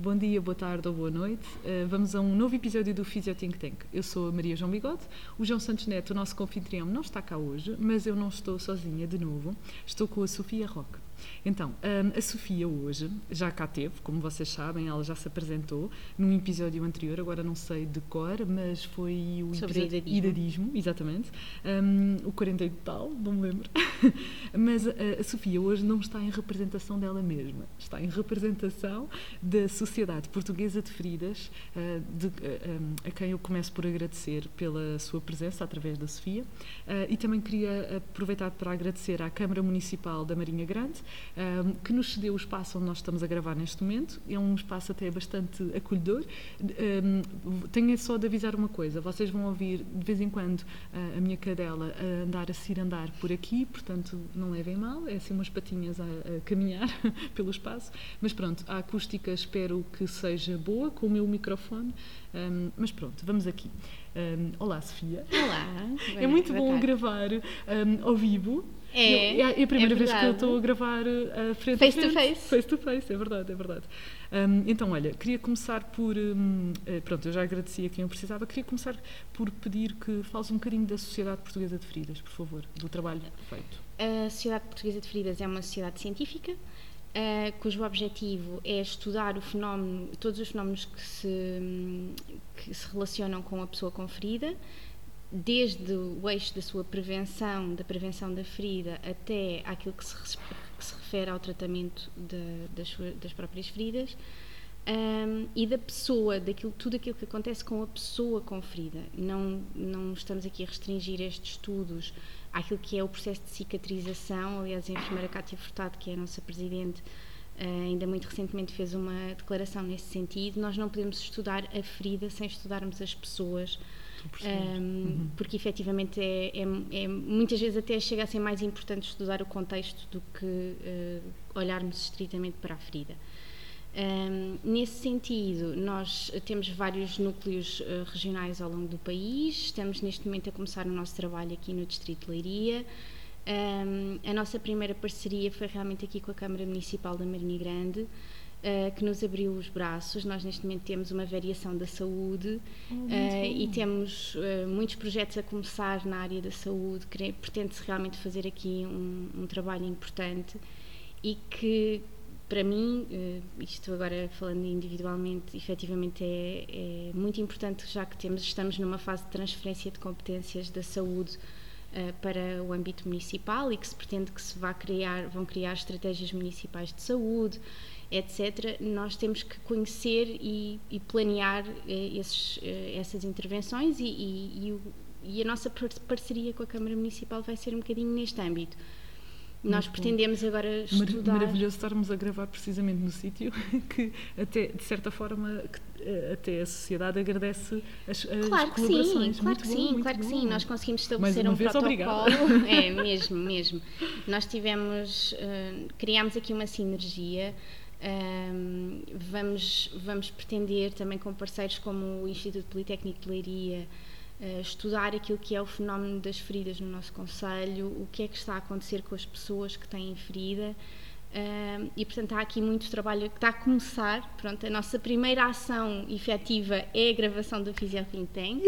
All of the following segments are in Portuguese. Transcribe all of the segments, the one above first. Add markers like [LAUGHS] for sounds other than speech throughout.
Bom dia, boa tarde ou boa noite. Uh, vamos a um novo episódio do Physio Think Tank. Eu sou a Maria João Bigode. O João Santos Neto, o nosso confitrião, não está cá hoje, mas eu não estou sozinha de novo. Estou com a Sofia Roque. Então, a Sofia hoje já cá teve, como vocês sabem, ela já se apresentou num episódio anterior, agora não sei de cor, mas foi o Sobre idadismo. idadismo, exatamente, um, o 40 e tal, não me lembro. [LAUGHS] mas a, Sofia hoje não está em representação dela mesma, está em representação da Sociedade Portuguesa de Feridas, uh, de, uh, um, a quem eu começo por agradecer pela sua presença através da Sofia, e também queria aproveitar para agradecer à Câmara Municipal da Marinha Grande, um, que nos cedeu o espaço onde nós estamos a gravar neste momento. É um espaço até bastante acolhedor. Um, tenho só de avisar uma coisa: vocês vão ouvir de vez em quando a minha cadela a andar a cirandar por aqui, portanto não levem mal, é assim umas patinhas a, a caminhar [LAUGHS] pelo espaço. Mas pronto, a acústica espero que seja boa com o meu microfone. Um, mas pronto, vamos aqui. Um, olá, Sofia. Olá. [LAUGHS] É muito bom gravar um, ao vivo é, eu, é a primeira é vez que eu estou a gravar a frente face a frente. to face. Face to face, é verdade, é verdade. Um, então, olha, queria começar por. Um, eh, pronto, eu já agradeci a quem eu precisava. Queria começar por pedir que fales um bocadinho da Sociedade Portuguesa de Feridas, por favor, do trabalho feito. A Sociedade Portuguesa de Feridas é uma sociedade científica. Uh, cujo objetivo é estudar o fenómeno, todos os fenómenos que se, que se relacionam com a pessoa com ferida, desde o eixo da sua prevenção, da prevenção da ferida, até aquilo que se, que se refere ao tratamento de, das, das, próprias feridas, um, e da pessoa, daquilo, tudo aquilo que acontece com a pessoa com ferida. Não, não estamos aqui a restringir estes estudos àquilo que é o processo de cicatrização. Aliás, a enfermeira Cátia Furtado, que é a nossa presidente, Uh, ainda muito recentemente fez uma declaração nesse sentido. Nós não podemos estudar a ferida sem estudarmos as pessoas um, uhum. porque efetivamente é, é, é, muitas vezes até chega a ser mais importante estudar o contexto do que uh, olharmos estritamente para a ferida. Um, nesse sentido, nós temos vários núcleos uh, regionais ao longo do país, estamos neste momento a começar o nosso trabalho aqui no Distrito de Leiria. Um, a nossa primeira parceria foi realmente aqui com a Câmara Municipal da Marinha Grande, Uh, que nos abriu os braços. Nós, neste momento, temos uma variação da saúde uh, e temos uh, muitos projetos a começar na área da saúde. Pretende-se realmente fazer aqui um, um, trabalho importante e que, para mim, isto agora falando individualmente, efetivamente é, é, muito importante, já que temos, estamos numa fase de transferência de competências da saúde. para o âmbito municipal e que se pretende que se vá criar, vão criar estratégias municipais de saúde etc., nós temos que conhecer e, e planear eh, esses, eh, essas intervenções e, e, e, a nossa parceria com a Câmara Municipal vai ser um bocadinho neste âmbito. Muito nós pretendemos bom. agora estudar... Maravilhoso estarmos a gravar precisamente no sítio [LAUGHS] que até, de certa forma, eh, até a sociedade agradece as, as claro que sim, claro muito que bom, sim, claro bom. que sim. Nós conseguimos estabelecer um vez, protocolo. Obrigada. [LAUGHS] É, mesmo, mesmo. Nós tivemos, uh, criámos aqui uma sinergia um, vamos, vamos pretender também com parceiros como o Instituto Politécnico de Leiria uh, estudar aquilo que é o fenómeno das feridas no nosso Conselho, o que é que está a acontecer com as pessoas que têm ferida Uh, e portanto há aqui muito trabalho que está a começar. Pronto, a nossa primeira ação efetiva é a gravação do Physio Think Tank.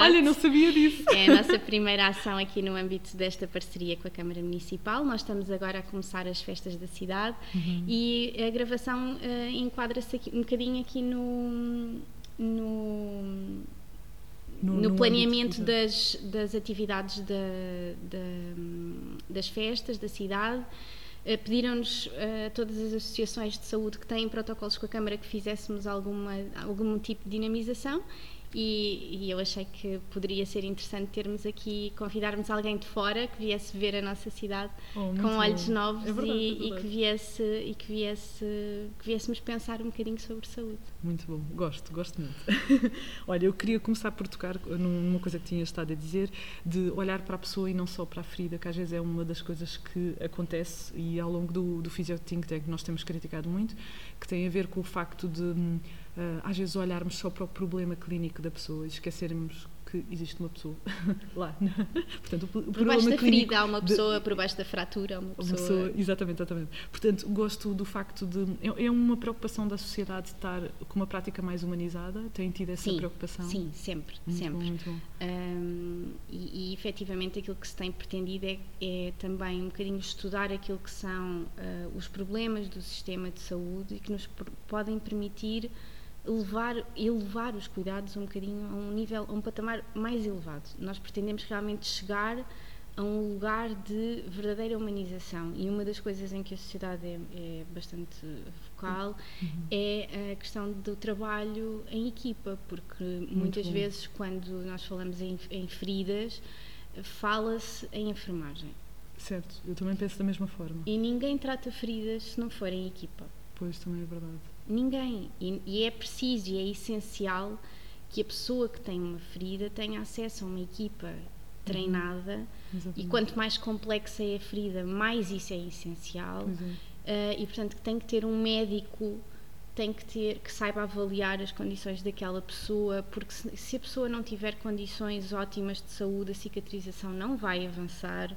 Olha, não sabia disso. É a nossa primeira ação aqui no âmbito desta parceria com a Câmara Municipal. Nós estamos agora a começar as festas da cidade uhum. e a gravação uh, enquadra-se um bocadinho aqui no, no no, no, planeamento das, das atividades da, da, das festas da cidade. Uh, Pediram-nos a uh, todas as associações de saúde que têm protocolos com a Câmara que fizéssemos alguma, algum tipo de dinamização e, e, eu achei que poderia ser interessante termos aqui, convidarmos alguém de fora que viesse ver a nossa cidade oh, com olhos bom. novos é verdade, e, é e, que viesse e que viesse que viéssemos pensar um bocadinho sobre saúde. Muito bom, gosto, gosto muito. [LAUGHS] Olha, eu queria começar por tocar numa coisa que tinha estado a dizer, de olhar para a pessoa e não só para a ferida, que às vezes é uma das coisas que acontece e ao longo do, do Physio Think Tank nós temos criticado muito, que tem a ver com o facto de hum, às vezes olharmos só para o problema clínico da pessoa e esquecermos que que existe uma pessoa [LAUGHS] lá. Portanto, o, o por baixo da ferida há uma pessoa, de, por baixo da fratura há uma pessoa. Uma pessoa exatamente, exatamente. Portanto, gosto do facto de. É, é, uma preocupação da sociedade estar com uma prática mais humanizada? Tem tido essa sim, preocupação? Sim, sempre. Muito sempre. Bom, muito bom. Um, e, e efetivamente aquilo que se tem pretendido é, é também um bocadinho estudar aquilo que são uh, os problemas do sistema de saúde e que nos podem permitir elevar, elevar os cuidados um bocadinho a um nível, a um patamar mais elevado. Nós pretendemos realmente chegar a um lugar de verdadeira humanização e uma das coisas em que a sociedade é, é bastante focal uhum. é a questão do trabalho em equipa, porque Muito muitas bom. vezes quando nós falamos em, em feridas fala-se em enfermagem. Certo, eu também penso da mesma forma. E ninguém trata feridas se não for em equipa. Pois, também é verdade. Ninguém. E, e, é preciso e é essencial que a pessoa que tem uma ferida tenha acesso a uma equipa treinada. Uhum. E quanto mais complexa é a ferida, mais isso é essencial. É. Uh, e portanto tem que ter um médico tem que ter que saiba avaliar as condições daquela pessoa, porque se, se, a pessoa não tiver condições ótimas de saúde, a cicatrização não vai avançar.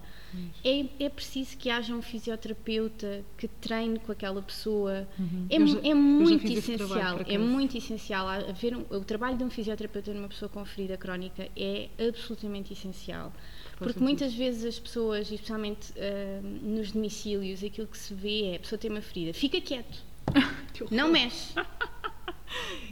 É, é preciso que haja um fisioterapeuta que treine com aquela pessoa. Uhum. É, já, é muito essencial. É muito essencial haver um, o trabalho de um fisioterapeuta numa pessoa com ferida crónica é absolutamente essencial. Porque muitas vezes as pessoas, especialmente uh, nos domicílios, aquilo que se vê é a pessoa tem uma ferida, fica quieto não mexe. [LAUGHS]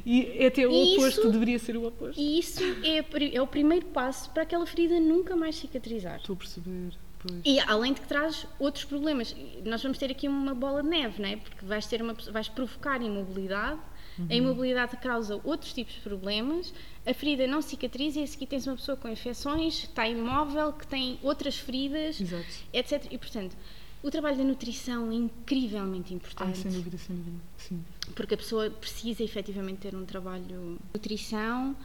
E é até o e oposto, isso, deveria ser o oposto. E isso é, é o primeiro passo para aquela ferida nunca mais cicatrizar. Estou a perceber. Pois. E além de que traz outros problemas. Nós vamos ter aqui uma bola de neve, não é? Porque vais, ter uma, vais provocar imobilidade, uhum. a imobilidade causa outros tipos de problemas, a ferida não cicatriza e a seguir tens uma pessoa com infecções, que está imóvel, que tem outras feridas, Exato. etc. E portanto o trabalho da nutrição é incrivelmente importante. Ah, sem dúvida, sem dúvida. Sim. Porque a pessoa precisa efetivamente ter um trabalho de nutrição.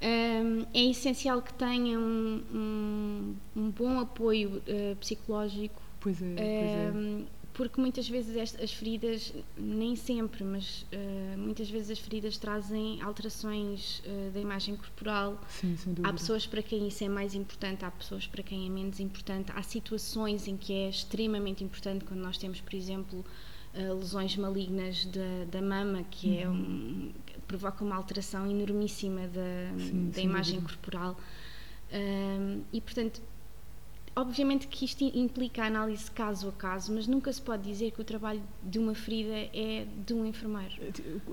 Um, é essencial que tenha um, um, um bom apoio uh, psicológico. Pois é, pois é porque muitas vezes as feridas, nem sempre, mas uh, muitas vezes as feridas trazem alterações uh, da imagem corporal. Sim, sem dúvida. Há pessoas para quem isso é mais importante, há pessoas para quem é menos importante. Há situações em que é extremamente importante, quando nós temos, por exemplo, uh, lesões malignas da, da mama, que é uhum. é um, provoca uma alteração enormíssima da, Sim, da imagem dúvida. corporal. e, portanto, Obviamente que isto implica análise caso a caso, mas nunca se pode dizer que o trabalho de uma ferida é de um enfermeiro.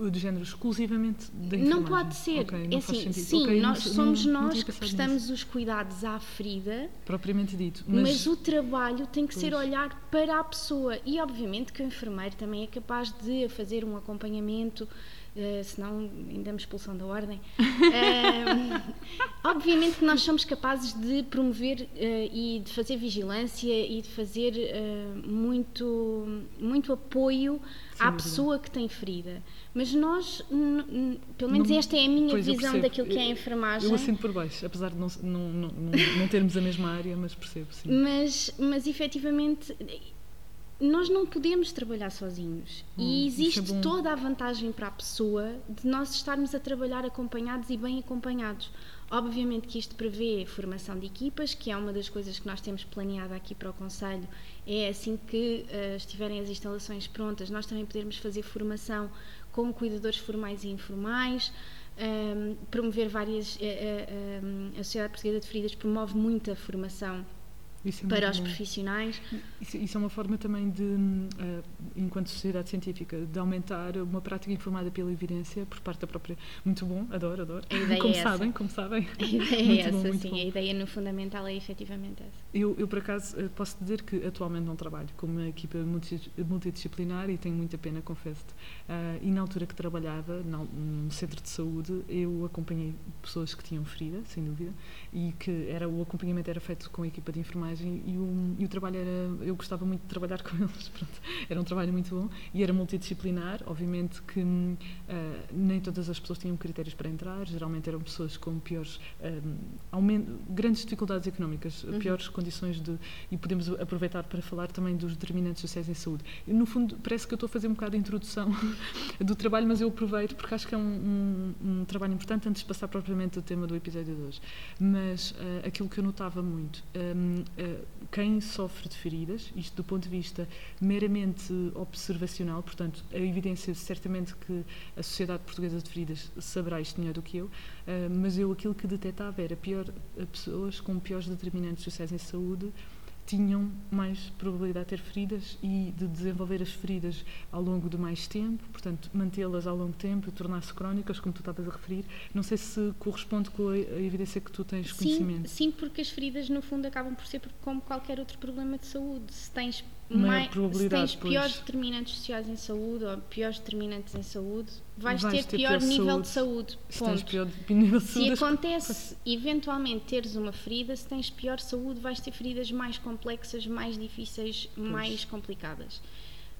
De género exclusivamente da enfermagem? Não pode ser. Okay, não é assim, sim, okay, nós, não, somos não, nós que prestamos nisso. os cuidados à ferida. Propriamente dito. Mas, mas o trabalho tem que pois. ser olhar para a pessoa. E obviamente que o enfermeiro também é capaz de fazer um acompanhamento Uh, senão ainda me expulsão da ordem. Uh, [LAUGHS] obviamente que nós somos capazes de promover uh, e de fazer vigilância e de fazer muito, muito apoio Sim, à pessoa que tem ferida. Mas nós, pelo menos não, esta é a minha visão daquilo que é a enfermagem. Eu assino por baixo, apesar de não, não, não, não termos a mesma área, mas percebo, sim. Mas, mas efetivamente nós não podemos trabalhar sozinhos hum, e é existe é toda a vantagem para a pessoa de nós estarmos a trabalhar acompanhados e bem acompanhados. Obviamente que isto prevê formação de equipas, que é uma das coisas que nós temos planeado aqui para o Conselho. É assim que uh, estiverem as instalações prontas, nós também podemos fazer formação com cuidadores formais e informais. Um, ehm, promover várias. Uh, uh, a Sociedade Portuguesa de Feridas promove muita formação é para os bom. profissionais. Isso, isso, é uma forma também de, uh, enquanto sociedade científica, de aumentar uma prática informada pela evidência por parte da própria. Muito bom, adoro, adoro. Como é sabem, como sabem. A ideia [LAUGHS] é essa, bom, sim. Bom. A ideia no fundamental é efetivamente essa. Eu, eu por acaso, eh, posso dizer que atualmente não trabalho com uma equipa multidisciplinar e tenho muita pena, confesso-te. Uh, e na altura que trabalhava, num centro de saúde, eu acompanhei pessoas que tinham ferida, sem dúvida, e que era, o acompanhamento era feito com a equipa de enfermagem e o, e o trabalho era. Eu gostava muito de trabalhar [LAUGHS] com eles, pronto, era um trabalho muito bom e era multidisciplinar. Obviamente que uh, nem todas as pessoas tinham critérios para entrar, geralmente eram pessoas com piores. Um, grandes dificuldades económicas, uhum. piores condições de. e podemos aproveitar para falar também dos determinantes sociais em saúde. E, no fundo, parece que eu estou a fazer um bocado de introdução [LAUGHS] do trabalho, mas eu aproveito porque acho que é um, um, um trabalho importante antes de passar propriamente o tema do episódio de hoje. Mas uh, aquilo que eu notava muito, um, quem sofre de feridas, isto do ponto de vista meramente observacional, portanto, a evidência certamente que a Sociedade Portuguesa de Feridas saberá isto melhor do que eu, uh, mas eu aquilo que detectava era pior, pessoas com piores determinantes sociais em saúde tinham mais probabilidade de ter feridas e de desenvolver as feridas ao longo de mais tempo, portanto, mantê-las ao longo tempo e tornar-se crónicas, como tu estavas a referir. Não sei se corresponde com a evidência que tu tens conhecimento. Sim, porque as feridas, no fundo, acabam por ser como qualquer outro problema de saúde. Se tens mais, se tens piores determinantes sociais em saúde ou piores determinantes em saúde, vais, vais ter, ter, pior, pior nível saúde. de saúde. Se tens pior nível de saúde. Se acontece eventualmente teres uma ferida, se tens pior saúde, vais ter feridas mais complexas, mais difíceis, pois. mais complicadas.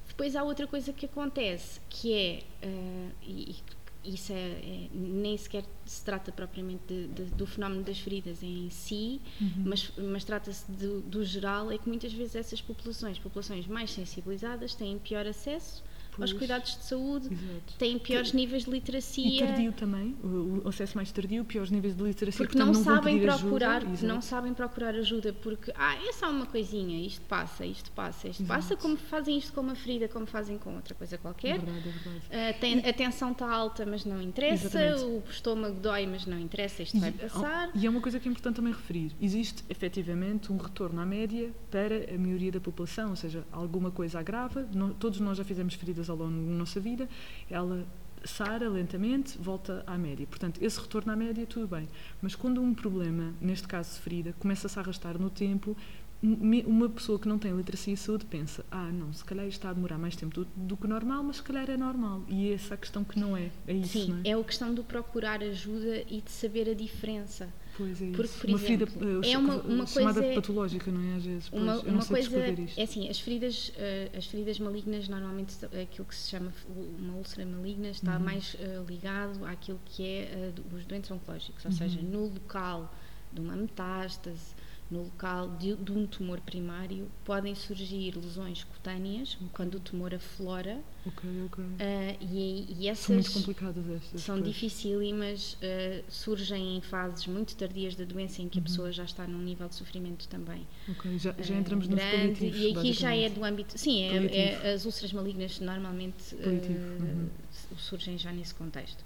Depois há outra coisa que acontece, que é, uh, e, isso é, é, nem sequer se trata propriamente de, de, do fenómeno das feridas em si, uhum. mas, mas trata-se do, do, geral, é que muitas vezes essas populações, populações mais sensibilizadas, têm pior acesso Pois. aos cuidados de saúde, Exato. têm piores níveis de literacia. E tardio também, o acesso mais tardio, piores níveis de literacia. Porque portanto, não, não sabem procurar, ajuda. não sabem procurar ajuda, porque ah, é só uma coisinha, isto passa, isto passa, isto Exato. passa, como fazem isto com uma ferida, como fazem com outra coisa qualquer. É verdade, é verdade. Uh, tem. A tensão está alta, mas não interessa, Exatamente. o estômago dói, mas não interessa, isto e, vai passar. E é uma coisa que é importante também referir: existe efetivamente um retorno à média para a maioria da população, ou seja, alguma coisa agrava, todos nós já fizemos feridas ao longo da nossa vida, ela sara lentamente, volta à média. Portanto, esse retorno à média, tudo bem. Mas quando um problema, neste caso ferida, começa-se a arrastar no tempo, uma pessoa que não tem literacia e saúde pensa: ah, não, se calhar isto está a demorar mais tempo do, do, que normal, mas se calhar é normal. E essa é a questão que não é. É isso, Sim, é? é a questão do procurar ajuda e de saber a diferença. Pois é Porque, isso. por uma exemplo, ferida é uma, uma chamada coisa, patológica, não é? Às vezes. Pois, uma, uma coisa é assim, as feridas, uh, as feridas malignas, normalmente aquilo que se chama uma úlcera maligna está uhum. mais uh, ligado àquilo que é uh, os doentes oncológicos, ou uhum. seja, no local de uma metástase no local de, de, um tumor primário podem surgir lesões cutâneas quando o tumor aflora. Ok, ok. Uh, e, e, essas são muito complicadas estas. São dificílimas, uh, surgem em fases muito tardias da doença em que uhum. a pessoa já está num nível de sofrimento também. Ok, já, já entramos uh, nos grande, E aqui já é do âmbito. Sim, é, é, as úlceras malignas normalmente uhum. surgem já nesse contexto.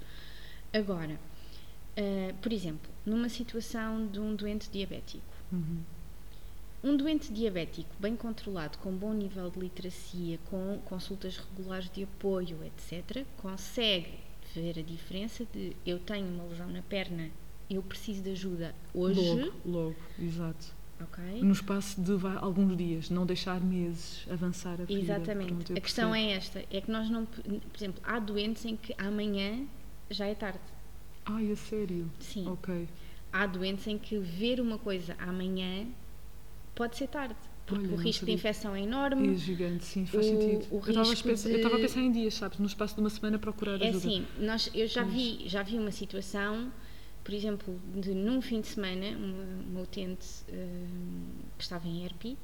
Agora, por exemplo, numa situação de um doente diabético Uhum. Um doente diabético bem controlado, com bom nível de literacia, com consultas regulares de apoio, etc., consegue ver a diferença de eu tenho uma lesão na perna, eu preciso de ajuda hoje. Logo, logo, exato. Okay. No espaço de alguns dias, não deixar meses avançar a ferida. Exatamente. Pronto, a questão é esta, é que nós não, por exemplo, há doentes em que amanhã já é tarde. Ai, a sério? Sim. Ok há doentes em que ver uma coisa amanhã pode ser tarde. Porque Olha, o risco de infecção é enorme. É gigante, sim, faz o, sentido. O eu estava a pensar em dias, sabes? No espaço de uma semana procurar é ajuda. É assim, nós, eu já vi, já vi uma situação, por exemplo, de num fim de semana, uma, uma utente uh, que estava em ERPI, uh,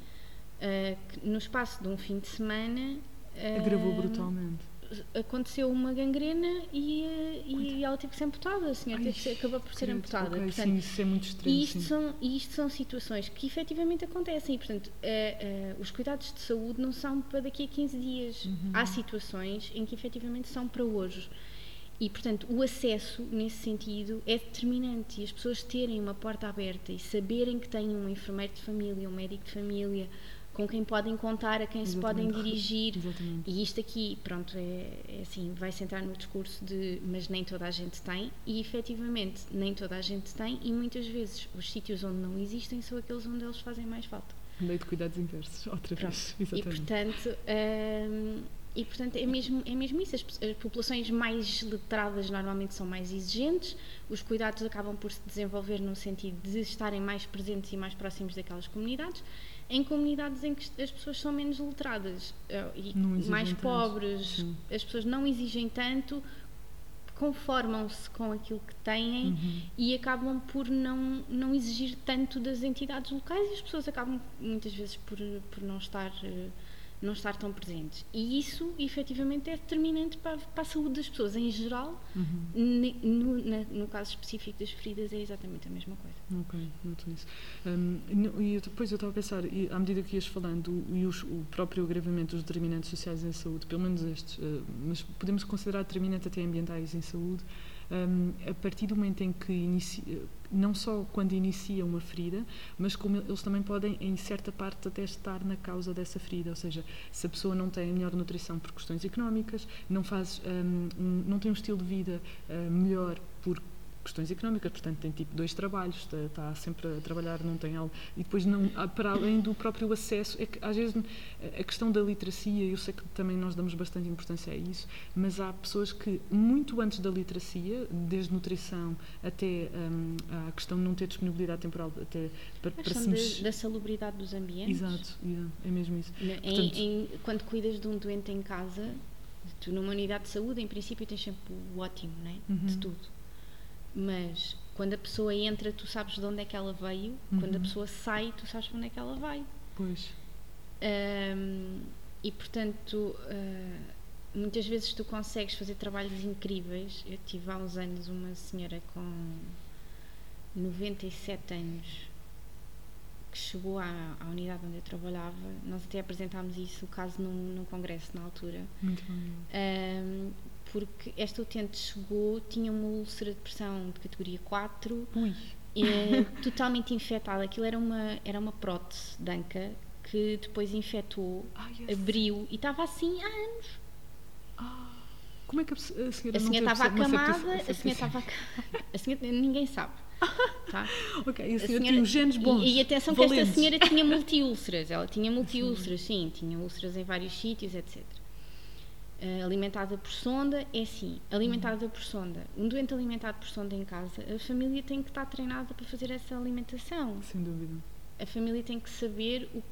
que no espaço de um fim de semana. Uh, Agravou brutalmente aconteceu uma gangrena e, e ela teve que ser amputada, a senhora ser, acabou por ser amputada. Okay, portanto, sim, isso é muito estranho. E isto, são, isto são situações que efetivamente acontecem. E, portanto, uh, uh, os cuidados de saúde não são para daqui a 15 dias. Uhum. Há situações em que efetivamente são para hoje. E, portanto, o acesso, nesse sentido, é determinante. E as pessoas terem uma porta aberta e saberem que têm um enfermeiro de família, um médico de família, com quem podem contar, a quem Exatamente. se podem dirigir. Exatamente. E isto aqui, pronto, é, é, assim, vai sentar no discurso de mas nem toda a gente tem, e efetivamente nem toda a gente tem, e muitas vezes os sítios onde não existem são aqueles onde eles fazem mais falta. Lei de cuidados inversos, outra pronto. vez. Exatamente. E portanto. Hum, e portanto é mesmo, é mesmo isso. As, as, populações mais letradas normalmente são mais exigentes, os cuidados acabam por se desenvolver no sentido de estarem mais presentes e mais próximos daquelas comunidades em comunidades em que as pessoas são menos letradas eh, e mais tanto. pobres, Sim. as pessoas não exigem tanto, conformam-se com aquilo que têm uhum. e acabam por não, não exigir tanto das entidades locais e as pessoas acabam muitas vezes por, por não estar uh, não estar tão presentes. E isso, efetivamente, é determinante para, para a saúde das pessoas em geral. Uhum. No, no, caso específico das feridas, é exatamente a mesma coisa. Ok, noto isso. Um, e depois eu estava a pensar, e, à medida que ias falando, e os, o próprio agravamento dos determinantes sociais em saúde, pelo menos estes, uh, mas podemos considerar determinantes até ambientais em saúde, um, a partir do momento em que inicia, não só quando inicia uma ferida, mas como eles também podem, em certa parte, até estar na causa dessa ferida. Ou seja, se a pessoa não tem a melhor nutrição por questões económicas, não, faz, um, não tem um estilo de vida uh, melhor por questões económicas, portanto tem tipo dois trabalhos, está, está, sempre a trabalhar, não tem algo. E depois, não, para além do próprio acesso, é que às vezes a questão da literacia, eu sei que também nós damos bastante importância a isso, mas há pessoas que, muito antes da literacia, desde nutrição até um, a questão de não ter disponibilidade temporal, até para, a questão para se da salubridade dos ambientes. Exato, yeah, é mesmo isso. Em, Portanto, em, quando cuidas de um doente em casa, tu numa unidade de saúde, em princípio, tens sempre o ótimo, né? Uhum. De tudo mas quando a pessoa entra, tu sabes de onde é que ela veio, uhum. quando a uhum. pessoa sai, tu sabes para onde é que ela vai. Pois. Um, e portanto, uh, muitas vezes tu consegues fazer trabalhos incríveis. Eu tive há uns anos uma senhora com 97 anos que chegou à, à, unidade onde eu trabalhava. Nós até apresentámos isso, o caso num, num congresso na altura. Muito bom. Um, porque esta utente chegou, tinha uma úlcera de pressão de categoria 4, Ui. É, [LAUGHS] totalmente infectada. Aquilo era uma, era uma prótese danca que depois infectou, Ai, abriu e estava assim há anos. Ah, como é que a senhora A senhora estava acamada, a senhora estava [LAUGHS] a senhora ninguém sabe. Tá? [LAUGHS] ok, e a senhora, a senhora tinha genes bons. E, e atenção valentes. que esta senhora tinha multiúlceras, ela tinha multiúlceras, sim, tinha úlceras em vários sítios, etc. Uh, alimentada por sonda é assim, alimentada por sonda. Um doente alimentado por sonda em casa, a família tem que estar treinada para fazer essa alimentação. Sem dúvida. A família tem que saber o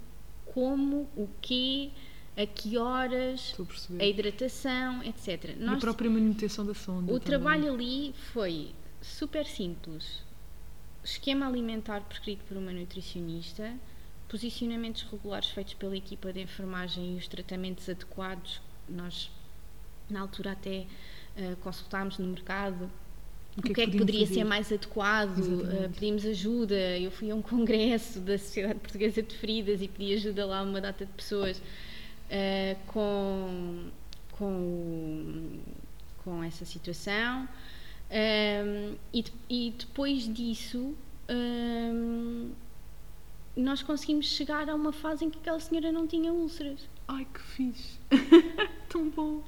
como, o quê, a que horas, a, a hidratação, etc. Nós, e a própria manutenção da sonda. O também. trabalho ali foi super simples. Esquema alimentar prescrito por uma nutricionista, posicionamentos regulares feitos pela equipa de enfermagem e os tratamentos adequados. Nós na altura até uh, consultámos no mercado o que, o que é que, poderia fazer? ser mais adequado, uh, pedimos ajuda. Eu fui a um congresso da Sociedade Portuguesa de Feridas e pedi ajuda lá a uma data de pessoas uh, com, com, com essa situação. Um, e, e, depois disso, um, nós conseguimos chegar a uma fase em que aquela senhora não tinha úlceras. Ai, que fixe! [LAUGHS] Tão bom!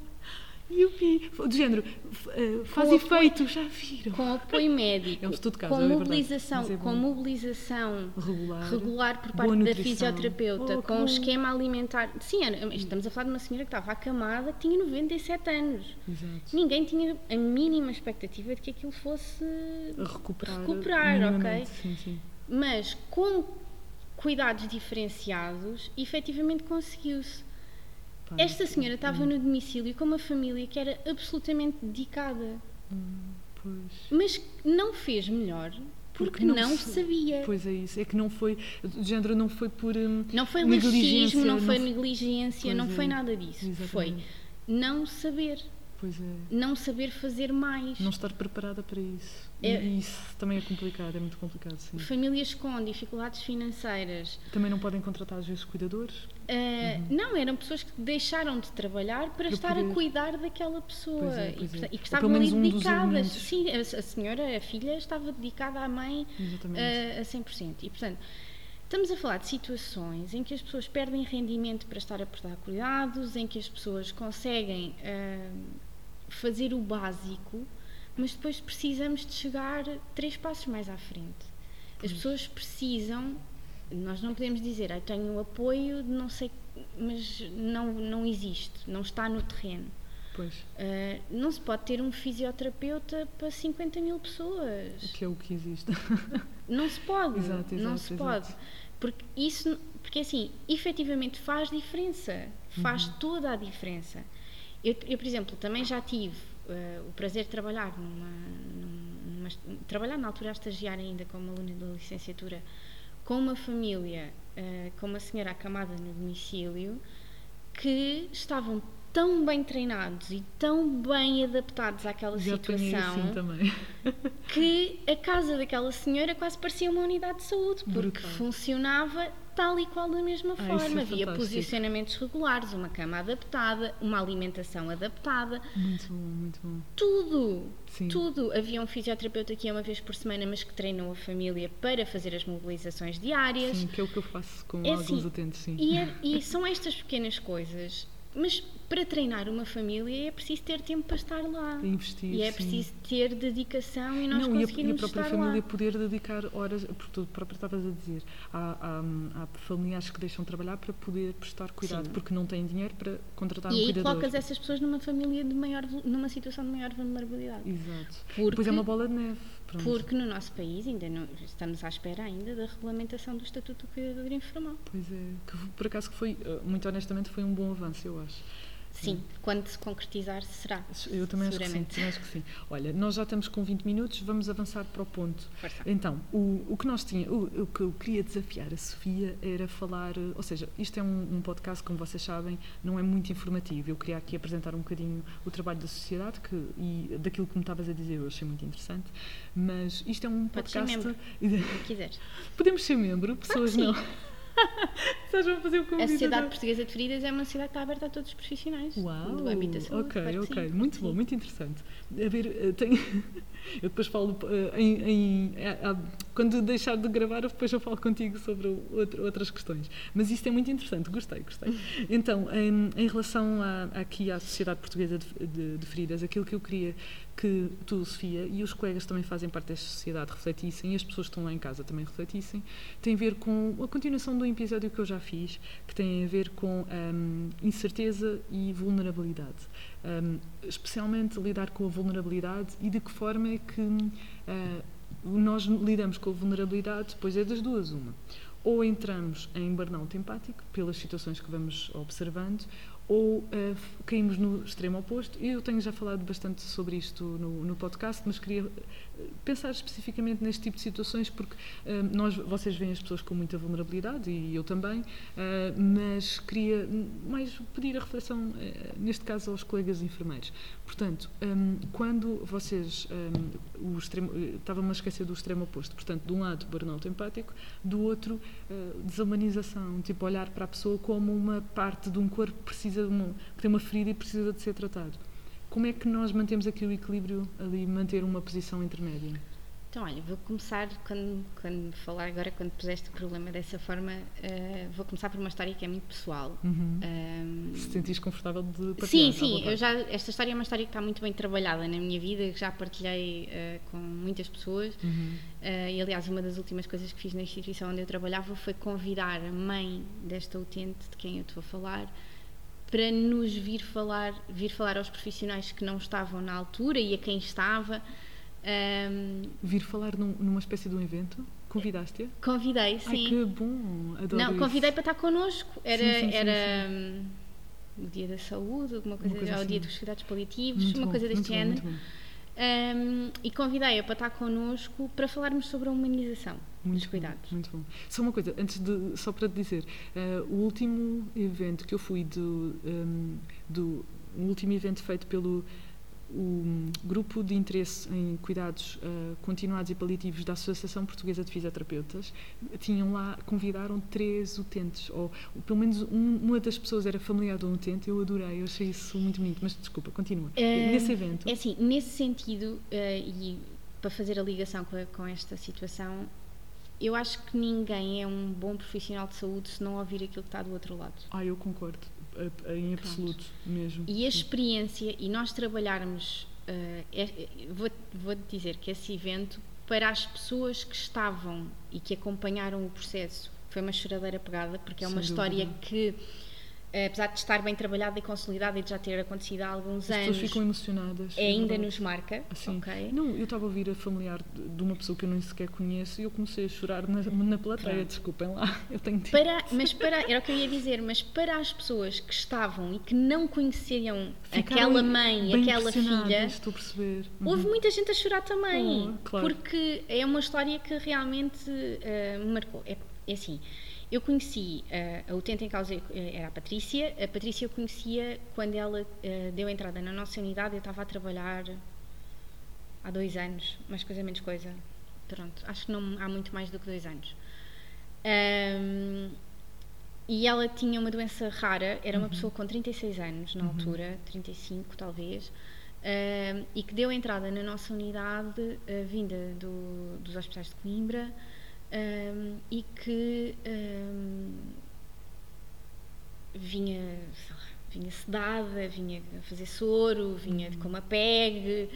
Yupi! Do género, uh, faz com efeito, apoio, já viram? Com apoio médico, é um estudo de caso, com, é mobilização, é com mobilização regular, regular por parte da fisioterapeuta, oh, com esquema alimentar. Sim, estamos a falar de uma senhora que estava acamada, que tinha 97 anos. Exato. Ninguém tinha a mínima expectativa de que aquilo fosse recuperar, recuperar ok? Sim, sim. Mas com cuidados diferenciados, efetivamente conseguiu-se. Esta senhora estava no domicílio com uma família que era absolutamente dedicada. Hum, mas não fez melhor porque, porque não, não sabia. Pois é isso, é que não foi, o género não foi por hum, Não foi laxismo, não foi negligência, não foi é, nada disso. Exatamente. Foi não saber. Pois é. Não saber fazer mais. Não estar preparada para isso. É, e isso também é complicado, é muito complicado, sim. Famílias com dificuldades financeiras. Também não podem contratar, às vezes, cuidadores? Uh, uhum. Não, eram pessoas que deixaram de trabalhar para, para estar poder... a cuidar daquela pessoa. Pois é, pois e, é. e, que estavam ali um dedicadas. Sim, a, a, senhora, a filha, estava dedicada à mãe uh, a 100%. E, portanto, Estamos a falar de situações em que as pessoas perdem rendimento para estar a prestar cuidados, em que as pessoas conseguem uh, fazer o básico, mas depois precisamos de chegar três passos mais à frente. As pessoas precisam, nós não podemos dizer, ah, tenho apoio não sei, mas não, não existe, não está no terreno. Pois. Uh, não se pode ter um fisioterapeuta para 50 mil pessoas. Que é o que existe. [LAUGHS] Não se pode. Exato, exato, não se exato. pode. Porque isso, porque assim, efetivamente faz diferença. Faz uhum. toda a diferença. Eu, eu, por exemplo, também já tive uh, o prazer de trabalhar numa, numa, trabalhar na altura a estagiar ainda como aluna da licenciatura com uma família uh, com uma senhora acamada no domicílio que estavam tão bem treinados e tão bem adaptados àquela Já situação assim também. que a casa daquela senhora quase parecia uma unidade de saúde, porque Brutal. funcionava tal e qual da mesma Ah, forma. é Havia posicionamentos regulares, uma cama adaptada, uma alimentação adaptada, Muito bom, muito bom. tudo. Sim. Tudo. Havia um fisioterapeuta que ia uma vez por semana, mas que treinou a família para fazer as mobilizações diárias. Sim, que é o que eu faço com É alguns assim, utentes, sim. E, é- [LAUGHS] e são estas pequenas coisas. Mas para treinar uma família é preciso ter tempo para estar lá. Investir, E é sim. preciso ter dedicação e nós não, e a, e a conseguirmos própria estar família lá. poder dedicar horas, porque tu próprio estavas a dizer, há, há, há familiares que deixam trabalhar para poder prestar cuidado, Sim. porque não têm dinheiro para contratar um E aí cuidador. colocas essas pessoas numa família de maior, numa situação de maior vulnerabilidade. Exato. Porque- Depois é uma bola de neve. Pronto. Porque no nosso país ainda não, estamos à espera ainda da regulamentação do Estatuto do Cuidador Informal. Pois é, que por acaso que foi, eh, muito honestamente, foi um bom avanço, eu acho. Sim, quando se concretizar será. Eu também acho, que sim, também acho que sim. Olha, nós já estamos com 20 minutos, vamos avançar para o ponto. Força. Então, o, o que nós tínhamos, o, o que eu queria desafiar a Sofia era falar, eh, ou seja, isto é um, um podcast, como vocês sabem, não é muito informativo. Eu queria aqui apresentar um bocadinho o trabalho da sociedade que, e daquilo que me estavas a dizer, eu achei muito interessante. Mas isto é um Pode ser podcast. [LAUGHS] Se quiseres. Podemos ser membro, pessoas não. [LAUGHS] Vocês vão fazer o convite. A Sociedade agora. Portuguesa de Feridas é uma sociedade que está aberta a todos os profissionais Uau, do âmbito da saúde. ok, ok, sim, muito bom, muito interessante. A ver, eh, tem... [LAUGHS] eu depois falo eh, em, em- eh, quando deixar de gravar, depois eu falo contigo sobre outras questões. Mas isto é muito interessante, gostei, gostei. [LAUGHS] Então, em, em relação a, aqui à Sociedade Portuguesa de, de, de Feridas, aquilo que eu queria que tu, Sofia, e os colegas também fazem parte desta sociedade refletissem, e as pessoas que estão lá em casa também refletissem, tem a ver com a continuação do episódio que eu já fiz, que tem a ver com hum, incerteza e vulnerabilidade. Hum, especialmente lidar com a vulnerabilidade e de que forma é que ah, nós lidamos com a vulnerabilidade, pois é das duas uma. Ou entramos em burnout empático, pelas situações que vamos observando, ou f- caímos no extremo oposto. Eu tenho já falado bastante sobre isto no, no podcast, mas queria pensar especificamente neste tipo de situações, porque ah, nós, vocês veem as pessoas com muita vulnerabilidade, e eu também, ah, mas queria mais pedir a reflexão, eh, neste caso, aos colegas enfermeiros. Portanto, hum, quando vocês. hum, o extremo, eh, Estava-me a esquecer do extremo oposto. Portanto, de um lado, burnout empático, do outro, desumanização. Tipo, olhar para a pessoa como uma parte de um corpo que, precisa de uma, que tem uma ferida e precisa de ser tratado. Como é que nós mantemos aqui o equilíbrio ali, manter uma posição intermédia? Então, olha, vou começar, quando, quando falar agora, quando puseste o problema dessa forma, eh, vou começar por uma história que é muito pessoal. Uhum. Se sentires confortável de partilhar? Sim, sim, eu já, esta história é uma história que está muito bem trabalhada na minha vida, que já partilhei eh, com muitas pessoas. Uhum. Eh, e aliás, uma das últimas coisas que fiz na instituição onde eu trabalhava foi convidar a mãe desta utente de quem eu estou a falar para nos vir falar, vir falar aos profissionais que não estavam na altura e a quem estava. Ahm, Vir falar num- numa espécie de um evento? Convidaste-a? convidei, Ai, sim. que bom! Adoro Não, isso. convidei para estar connosco. Era, Sim, sim, sim, era hum, o dia da saúde, alguma coisa, coisa ou o assim. dia dos cuidados paliativos, Muito uma bom, coisa deste género. bom. Hum, e convidei-a para estar connosco para falarmos sobre a humanização Muito dos bom, cuidados. muito bom. Só uma coisa, antes de, só para te dizer, eh, o último evento que eu fui do, ehm, do o último evento feito pelo o grupo de interesse em cuidados eh, continuados e paliativos da Associação Portuguesa de Fisioterapeutas tinham lá convidaram três utentes ou pelo menos um- uma das pessoas era familiar de um utente eu adorei eu achei isso muito bonito mas desculpa continua. Eh, nesse evento? É assim, nesse sentido, eh, e para fazer a ligação com, a- com esta situação, eu acho que ninguém é um bom profissional de saúde se não ouvir aquilo que está do outro lado. ah eu concordo em absoluto mesmo E a experiência, e nós trabalharmos, eh, é- é- vou, vou dizer que esse evento, para as pessoas que estavam e que acompanharam o processo, foi uma choradeira pegada, porque é uma Sem história dúvida. que, eh, apesar de estar bem trabalhada e consolidada e de já ter acontecido há alguns as pessoas anos, ficam emocionadas é ainda verdade. nos marca. Assim, ok? Não, eu estava a ouvir a familiar de uma pessoa que eu nem sequer conheço e eu comecei a chorar na, na plateia. Pronto. Desculpem lá, [LAUGHS] eu tenho tido. Para, mas para, era o que eu ia dizer, mas para as pessoas que estavam e que não conheciam Ficaram aquela mãe, aquela filha, Estou a perceber. Houve Uhum. muita gente a chorar também, Oh, claro. porque é uma história que realmente eh, me marcou. É, é assim, Eu conheci uh, a utente em causa era a Patrícia. A Patrícia eu conhecia quando ela uh, deu entrada na nossa unidade. Eu estava a trabalhar há dois anos, mais coisa menos coisa. Pronto, acho que não há muito mais do que dois anos. Um, e ela tinha uma doença rara, era uma uhum. pessoa com 36 anos na uhum. altura, 35 talvez, e que deu entrada na nossa unidade uh, vinda do, dos hospitais de Coimbra um, e que um, vinha, lá, vinha sedada, vinha a fazer soro, vinha uhum. com uma PEG.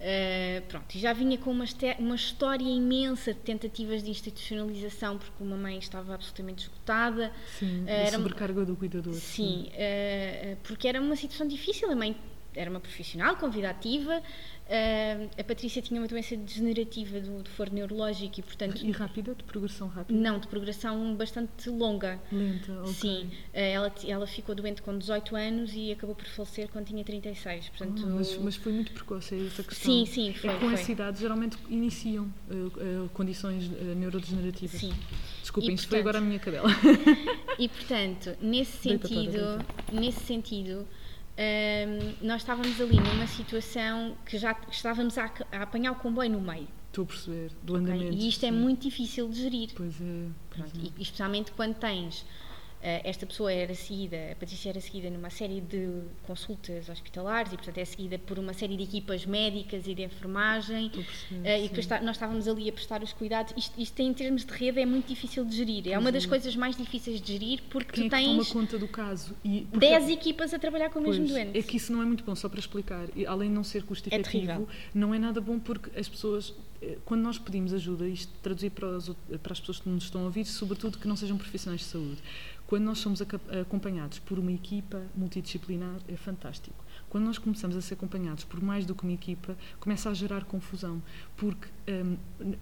Uh, pronto, e já vinha com uma, uma história imensa de tentativas de institucionalização, porque uma mãe estava absolutamente esgotada. Sim, uh, era sobrecarga do cuidador. Sim, sim. Uh, porque era uma situação difícil. A mãe era uma profissional, convidativa, Uh, a Patrícia tinha uma doença degenerativa do, do foro neurológico e, portanto. E rápida? De progressão rápida? Não, de progressão bastante longa. Lenta, ok. Sim. Uh, ela, ela ficou doente com 18 anos e acabou por falecer quando tinha 36. Portanto, oh, mas, mas, foi muito precoce é essa questão. Sim, sim, foi. É com essa idade geralmente iniciam uh, condições neurodegenerativas. Sim. Desculpem, isto foi agora a minha cadela. [LAUGHS] e, portanto, nesse sentido, nesse sentido um, nós estávamos ali numa situação que já estávamos a, a apanhar o comboio no meio. Estou a perceber, do andamento. Okay? E isto é sim. é muito difícil de gerir. Pois é. Pois é. E, especialmente quando tens esta pessoa era seguida, a Patrícia era seguida numa série de consultas hospitalares e, portanto, é seguida por uma série de equipas médicas e de enfermagem. uh, e depois nós estávamos ali a prestar os cuidados. Isto, isto, em termos de rede, é muito difícil de gerir. É uma das coisas mais difíceis de gerir porque Quem tu é tens. toma conta do caso. E 10 equipas a trabalhar com o mesmo pois, doente. É que isso não é muito bom, só para explicar. E, além de não ser custo efetivo, é não é nada bom porque as pessoas eh, quando nós pedimos ajuda, isto traduzir para, os, para, as pessoas que nos estão a ouvir, sobretudo que não sejam profissionais de saúde, quando nós somos acompanhados por uma equipa multidisciplinar, é fantástico. Quando nós começamos a ser acompanhados por mais do que uma equipa, começa a gerar confusão, porque um,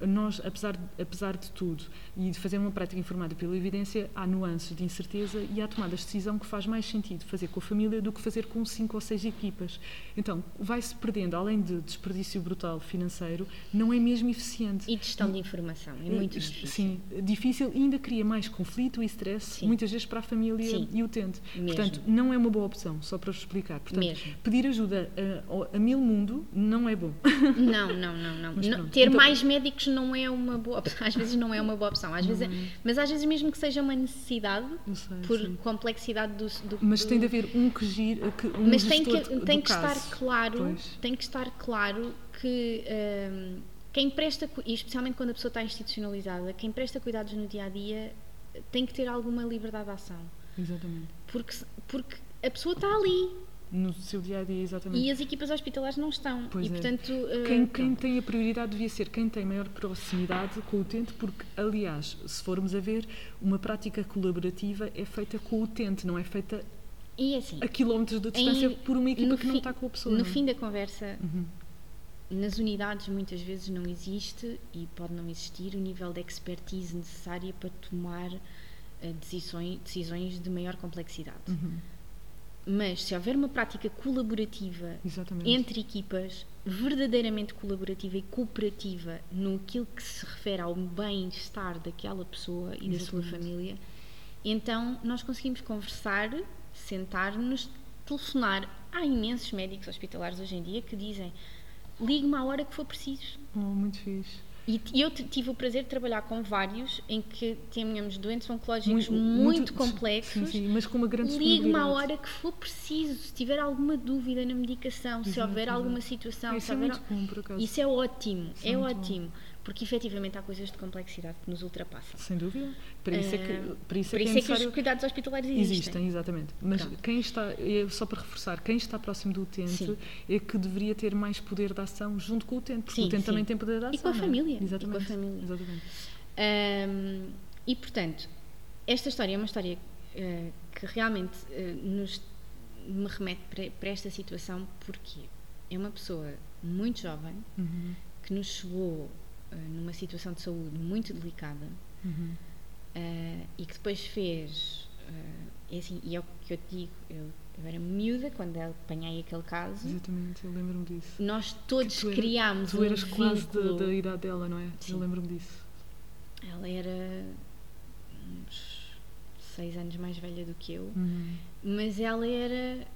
nós, apesar de, apesar de tudo, e de fazer uma prática informada pela evidência, há nuances de incerteza e há tomadas de decisão que faz mais sentido fazer com a família do que fazer com cinco ou seis equipas. Então, vai-se perdendo, além de desperdício brutal financeiro, não é mesmo eficiente. E gestão de informação, é muito difícil. Sim, difícil e ainda cria mais conflito e stress, Sim. muitas vezes para a família Sim. e o utente. Mesmo. Portanto, não é uma boa opção, só para explicar. Portanto, mesmo pedir ajuda a, a, mil mundo não é bom. Não, não, não, não. [LAUGHS] não ter então, mais médicos não é uma boa opção. [LAUGHS] Às vezes não é uma boa opção. Às vezes é, mas às vezes mesmo que seja uma necessidade, sei, por sim. complexidade do, do Mas do, tem de haver um que gira, que, um Mas tem que, tem que estar claro, pois. tem que estar claro que um, quem presta, e especialmente quando a pessoa está institucionalizada, quem presta cuidados no dia a dia tem que ter alguma liberdade de ação. Exatamente. Porque, porque a pessoa está ali no seu dia a dia, exatamente. E as equipas hospitalares não estão. Pois e, é. portanto, quem, uh, quem tem a prioridade devia ser quem tem maior proximidade com o utente, porque, aliás, se formos a ver, uma prática colaborativa é feita com o utente, não é feita e assim, a quilómetros de distância em, por uma equipa que não está com a pessoa. No não? fim da conversa, uhum. nas unidades muitas vezes não existe e pode não existir o nível de expertise necessária para tomar uh, decisões, decisões de maior complexidade. Uhum mas se houver uma prática colaborativa Exatamente. entre equipas, verdadeiramente colaborativa e cooperativa no que se refere ao bem-estar daquela pessoa e Exatamente. da sua família, então nós conseguimos conversar, sentar-nos, telefonar. Há imensos médicos hospitalares hoje em dia que dizem ligue-me à hora que for preciso. Oh, muito fixe. E eu tive o prazer de trabalhar com vários em que tínhamos doentes oncológicos muito, muito, complexos. Sim, sim, mas com uma grande Ligue-me à hora que for preciso. Se tiver alguma dúvida na medicação, se houver alguma situação. Isso é houver... bom. Isso é ótimo, Isso é, é ótimo. Bom porque efetivamente há coisas de complexidade que nos ultrapassam. Sem dúvida. Para isso é que, para isso é, que, é, necessário... que os cuidados hospitalares existem. Existem, exatamente. Mas Pronto. quem está, só para reforçar, quem está próximo do utente sim. é que deveria ter mais poder de ação junto com o utente, porque sim, o utente sim. também tem poder de ação. E com a é? família. Exatamente. E família. Exatamente. E portanto, esta história é uma história uh, que realmente uh, nos, me remete para, para, esta situação porque é uma pessoa muito jovem uhum. que nos chegou numa situação de saúde muito delicada uhum. uh, e que depois fez. Uh, é assim, e é o que eu te digo, eu, eu era miúda quando apanhei aquele caso. Exatamente, eu lembro-me disso. Nós todos tu criámos tu eras um quase da, da, idade dela, não é? Sim. Eu lembro-me disso. Ela era uns seis anos mais velha do que eu, Uhum. mas ela era.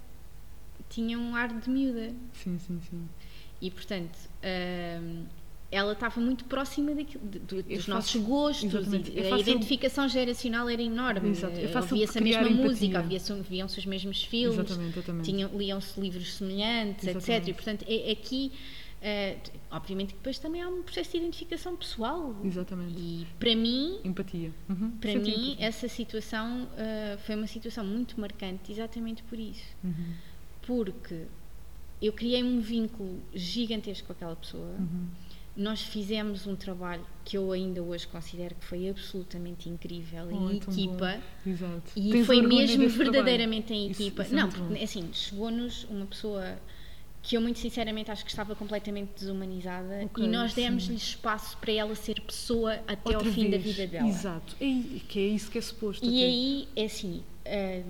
tinha um ar de miúda. Sim, sim, sim. E, portanto, hum, ela estava muito próxima daquilo, de- dos fácil- nossos gostos. exatamente. E a identificação geracional era enorme. Exato. Eh, fácil Ouvia-se a mesma empatia. música, ouvia-se- ouviam-se os mesmos filmes, liam-se livros semelhantes, etc. Exatamente. E, portanto, é, aqui. eh, obviamente que depois também há um processo de identificação pessoal. Exatamente. E para mim, Empatia. Uhum. para Senti mim, empatia. essa situação eh, foi uma situação muito marcante, exatamente por isso. Uhum. Porque eu criei um vínculo gigantesco com aquela pessoa. Uhum. Nós fizemos um trabalho que eu ainda hoje considero que foi absolutamente incrível Oh, em é equipa. E Tens foi mesmo desse trabalho. verdadeiramente em Isso- equipa. isso é não, porque assim, chegou-nos uma pessoa que eu muito sinceramente acho que estava completamente desumanizada Ok, e nós demos-lhe espaço para ela ser pessoa até Outra ao fim da vez. vida dela. Exato. É, i- que é isso que é suposto. E até. aí, é assim, ah,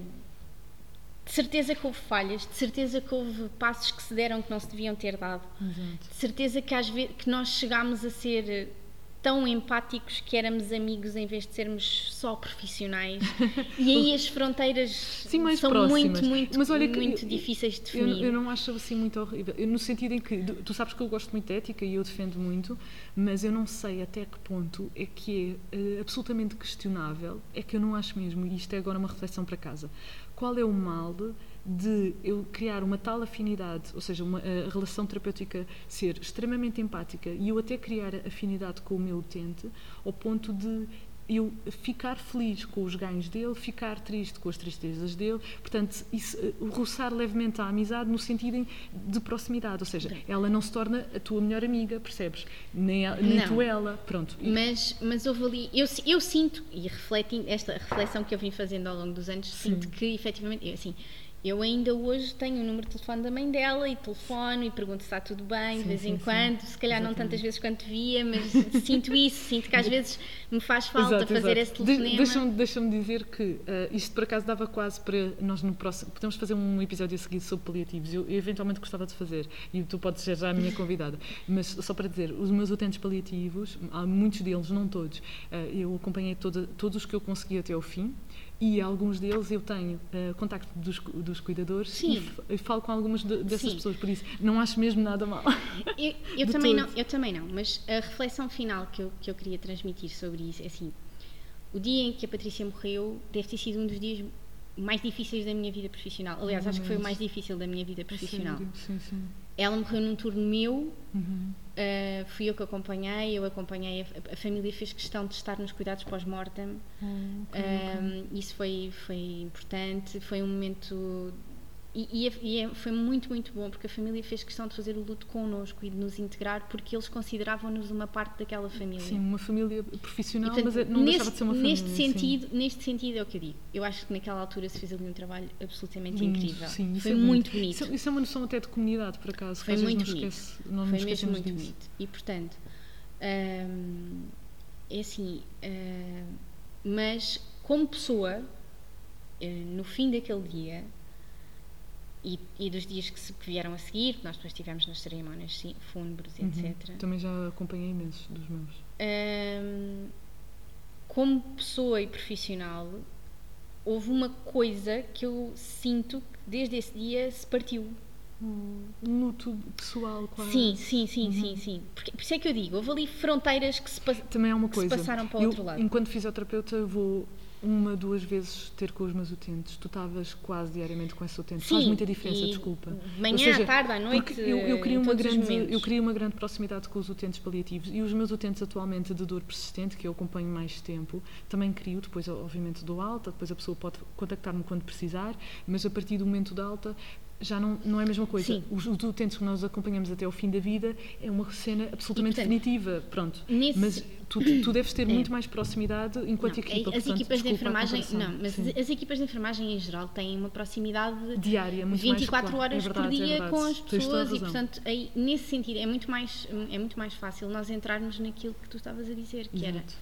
de certeza que houve falhas, de certeza que houve passos que se deram que não se deviam ter dado, Exato. de certeza que às vezes que nós chegámos a ser eh, tão empáticos que éramos amigos em vez de sermos só profissionais. [LAUGHS] e aí as fronteiras Sim, são próximas. muito, muito, Mas olha muito eu- difíceis de Eu, definir. eu não acho assim muito horrível. Eu, no sentido em que tu- tu sabes que eu gosto muito de ética e eu defendo muito, mas eu não sei até que ponto é que é eh, absolutamente questionável, é que eu não acho mesmo, e isto é agora uma reflexão para casa, qual é o mal de eu criar uma tal afinidade, ou seja, uma a relação terapêutica ser extremamente empática e eu até criar afinidade com o meu utente, ao ponto de eu ficar feliz com os ganhos dele, ficar triste com as tristezas dele, portanto, isso, eh, roçar levemente a amizade no sentido de proximidade, ou seja, ela não se torna a tua melhor amiga, percebes? Nem, ela- nem tu ela, pronto. Mas, mas houve ali, eu, eu sinto, e refletindo esta reflexão que eu vim fazendo ao longo dos anos, sinto que efetivamente, eu, assim, eu ainda hoje tenho o número de telefone da mãe dela e telefono e pergunto se está tudo bem de Sim, vez sim, em sim. quando, se calhar não Exatamente. tantas vezes quanto devia, mas sinto isso, sinto que às vezes me faz falta Exato, fazer exato. esse De- telefonema. Deixa-me deixa dizer que eh, isto por acaso dava quase para nós no próximo. Podemos fazer um episódio a seguir sobre paliativos. Eu, eu eventualmente gostava de fazer e tu podes ser já a minha convidada. Mas só para dizer, os meus utentes paliativos, há muitos deles, não todos, eh, eu acompanhei toda- todos os que eu consegui até ao fim. E alguns deles eu tenho eh, contacto dos, dos cuidadores Sim. e falo com algumas de- dessas Sim. pessoas, por isso não acho mesmo nada mal. [LAUGHS] Eu, [LAUGHS] eu também não, eu também não, mas a reflexão final que eu, que eu queria transmitir sobre isso é assim: o dia em que a Patrícia morreu deve ter sido um dos dias mais difíceis da minha vida profissional. Aliás, acho que foi o mais difícil da minha vida profissional. Sério? Sim, sim. Ela morreu num turno meu, Uhum. Uh, fui eu que acompanhei, eu acompanhei, a, a família fez questão de estar nos cuidados pós-mortem. Ok. Um, isso foi, foi importante, foi um momento. E, e e é- foi muito, muito bom, porque a família fez questão de fazer o luto connosco e de nos integrar, porque eles consideravam-nos uma parte daquela família. Sim, uma família profissional, E, portanto, mas é- não neste, deixava de ser uma família. neste sim. sentido, neste sentido é o que eu digo. Eu acho que naquela altura se fez ali um trabalho absolutamente Lindo, incrível. sim, isso foi é muito bonito. Isso, isso é uma noção até de comunidade, por acaso. Foi muito não bonito. esquece- não Foi mesmo muito disso. bonito. E portanto, hum, é assim, hum, mas como pessoa, eh, no fim daquele dia e, e dos dias que, se, que vieram a seguir, nós depois estivemos nas cerimónias sim, fúnebres, Uhum. etc. Também já acompanhei imensos dos meus. Hum, como pessoa e profissional, houve uma coisa que eu sinto que desde esse dia se partiu. Um luto pessoal, quase. Sim, sim, sim, Uhum. sim, sim. Porque, por isso é que eu digo, houve ali fronteiras que se passaram. Também é uma que coisa. passaram para o eu, outro lado. Enquanto fisioterapeuta, eu vou uma, duas vezes ter com os meus utentes. Tu estavas quase diariamente com esse utente. Faz Sim, muita diferença, desculpa. de manhã, seja, à tarde, à noite, eu, eu, queria uma grande, eu queria uma grande proximidade com os utentes paliativos e os meus utentes atualmente de dor persistente, que eu acompanho mais tempo, também crio, depois obviamente dou alta, depois a pessoa pode contactar-me quando precisar, mas a partir do momento da alta já não, não é a mesma coisa. Sim. Os, os utentes que nós acompanhamos até ao fim da vida é uma cena absolutamente portanto, definitiva, pronto. nesse- Mas tu, tu deves ter É. muito mais proximidade enquanto Não, equipa. as portanto, equipas de enfermagem, não, mas Sim. as equipas de enfermagem em geral têm uma proximidade diária, muito 24 mais, horas é verdade, por é dia verdade. com as pessoas e portanto aí, nesse sentido é muito mais é muito mais fácil nós entrarmos naquilo que tu estavas a dizer que era Exato.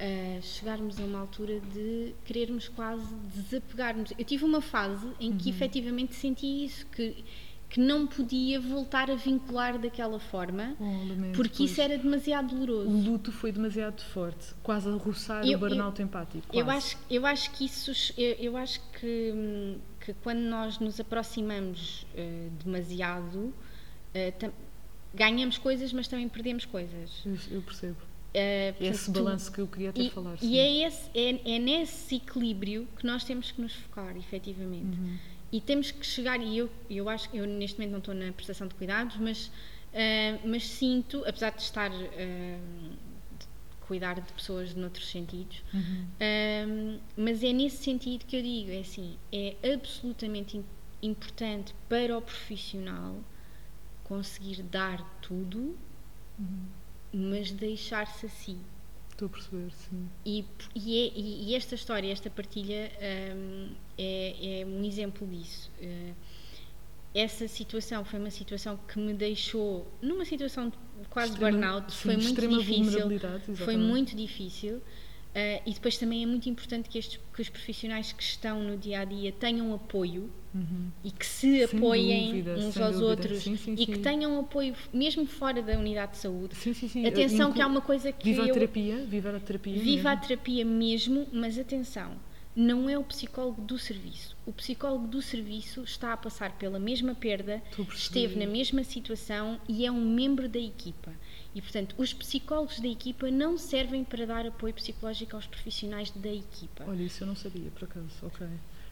Uh, chegarmos a uma altura de querermos quase desapegarmos. Eu tive uma fase em Uhum. que efetivamente senti isso, que que não podia voltar a vincular daquela forma, Oh, lamento, porque pois. isso era demasiado doloroso. O luto foi demasiado forte, quase a roçar Eu- o burnout empático. Eu quase. acho, eu acho que isso, eu, eu acho que, que quando nós nos aproximamos eh, demasiado, tam- ganhamos coisas, mas também perdemos coisas. Eu, eu percebo. É esse tu- balanço que eu queria até e, falar. e sim. é, esse, é, é nesse equilíbrio que nós temos que nos focar, efetivamente. Uhum. E temos que chegar, e eu, eu acho que eu neste momento não estou na prestação de cuidados, mas, ah, mas sinto, apesar de estar ah, de cuidar de pessoas noutros sentidos, Uhum. ah, mas é nesse sentido que eu digo, é assim, é absolutamente im- importante para o profissional conseguir dar tudo, Uhum. Mas deixar-se assim. Estou a perceber, sim. E, e, é- e- esta história, esta partilha hum, é, é um exemplo disso. Eh, essa situação foi uma situação que me deixou numa situação de quase Extrema- burnout, sim, foi muito difícil. Foi exatamente. muito difícil. Eh, e depois também é muito importante que, estes, que os profissionais que estão no dia a dia tenham apoio Uhum. e que se Sem apoiem dúvida, uns aos dúvida. outros Sim, sim, e que tenham apoio mesmo fora da unidade de saúde. Atenção, Inclu- que há uma coisa que Viva a eu, terapia, viva a terapia. Viva a mesmo. terapia mesmo, mas atenção, não é o psicólogo do serviço. O psicólogo do serviço está a passar pela mesma perda, a esteve na mesma situação e é um membro da equipa. E, portanto, os psicólogos da equipa não servem para dar apoio psicológico aos profissionais da equipa. Olha, isso eu não sabia, por acaso. Ok.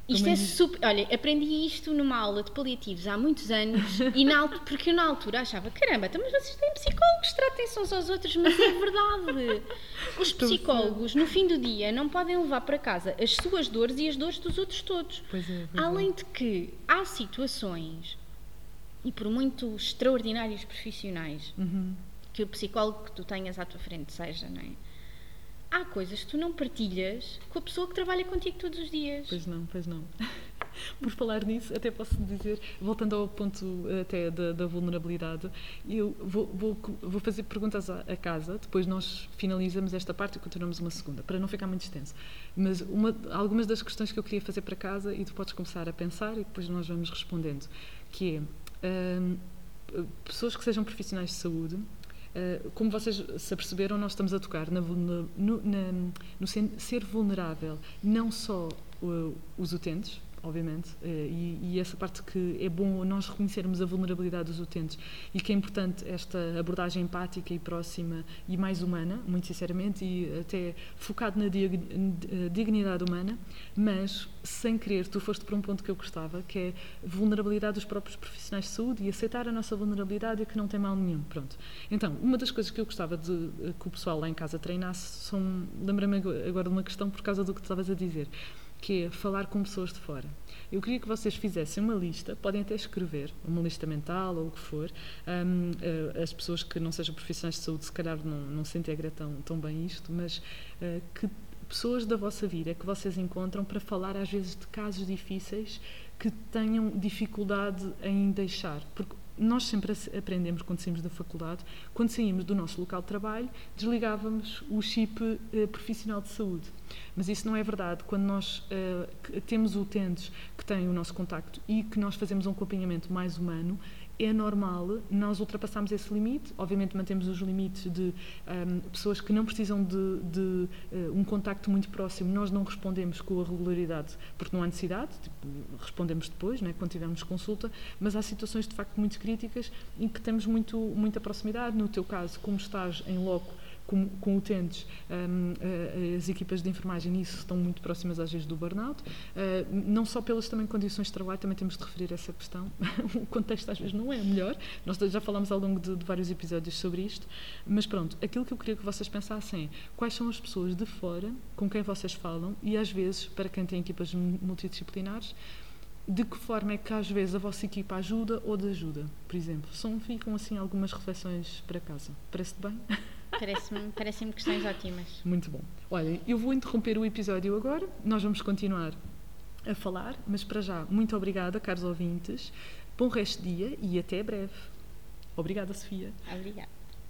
Isto Também é super. Olha, aprendi isto numa aula de paliativos há muitos anos [LAUGHS] e na altura, porque eu na altura achava, caramba, então, mas vocês têm psicólogos, tratem-se uns aos outros, mas é verdade. [LAUGHS] Os psicólogos, no fim do dia, não podem levar para casa as suas dores e as dores dos outros todos. Pois é, pois é. Além de que há situações, e por muito extraordinários profissionais Uhum. Que o psicólogo que tu tenhas à tua frente seja, não é? Há coisas que tu não partilhas com a pessoa que trabalha contigo todos os dias. Pois não, pois não. [LAUGHS] Por falar nisso, até posso dizer, voltando ao ponto eh, até da, da vulnerabilidade, eu vou, vou, vou fazer perguntas à, à casa, depois nós finalizamos esta parte e continuamos uma segunda, para não ficar muito extenso. Mas uma, algumas das questões que eu queria fazer para casa e tu podes começar a pensar e depois nós vamos respondendo, que é hum, pessoas que sejam profissionais de saúde, como vocês se aperceberam, nós estamos a tocar na, no, na- no ser vulnerável, não só uh, os utentes, obviamente, uh, e, e essa parte que é bom nós reconhecermos a vulnerabilidade dos utentes e que é importante esta abordagem empática e próxima e mais humana, muito sinceramente, e até focado na eh, dignidade humana, mas sem querer, tu foste para um ponto que eu gostava, que é vulnerabilidade dos próprios profissionais de saúde e aceitar a nossa vulnerabilidade e que não tem mal nenhum. Pronto. Então, uma das coisas que eu gostava de eh, que o pessoal lá em casa treinasse. Lembra-me agora de uma questão por causa do que tu estavas a dizer, que é falar com pessoas de fora. Eu queria que vocês fizessem uma lista, podem até escrever, uma lista mental ou o que for. Hum, eh, as pessoas que não sejam profissionais de saúde, se calhar não, não se integram tão, tão bem isto, mas eh, que pessoas da vossa vida é que vocês encontram para falar às vezes de casos difíceis que tenham dificuldade em deixar. Porque nós sempre aprendemos quando saímos da faculdade, quando saímos do nosso local de trabalho, desligávamos o chip eh, profissional de saúde. Mas isso não é verdade. Quando nós que- temos utentes que têm o nosso contacto e que nós fazemos um acompanhamento mais humano, é normal nós ultrapassarmos esse limite. Obviamente mantemos os limites de ahm, pessoas que não precisam de, de, eh, um contacto muito próximo. Nós não respondemos com a regularidade porque não há necessidade. tipo, respondemos depois, né, quando tivermos consulta. Mas há situações de facto muito críticas em que temos muito, muita proximidade. No teu caso, como estás em loco com, com utentes, hum, eh, as equipas de enfermagem nisso estão muito próximas às vezes do burnout, Eh, não só pelas também condições de trabalho, também temos de referir essa questão. [LAUGHS] o contexto às vezes não é melhor, nós já falámos ao longo de, de vários episódios sobre isto, mas pronto, aquilo que eu queria que vocês pensassem é quais são as pessoas de fora com quem vocês falam e às vezes, para quem tem equipas mu- multidisciplinares, de que forma é que às vezes a vossa equipa ajuda ou desajuda, por exemplo. São, ficam assim algumas reflexões para casa. Parece-te bem? [LAUGHS] Parece-me parecem questões ótimas. Muito bom. Olha, eu vou interromper o episódio agora, nós vamos continuar a falar, mas para já, muito obrigada, caros ouvintes. Bom resto de dia e até breve. Obrigada, Sofia. Obrigada.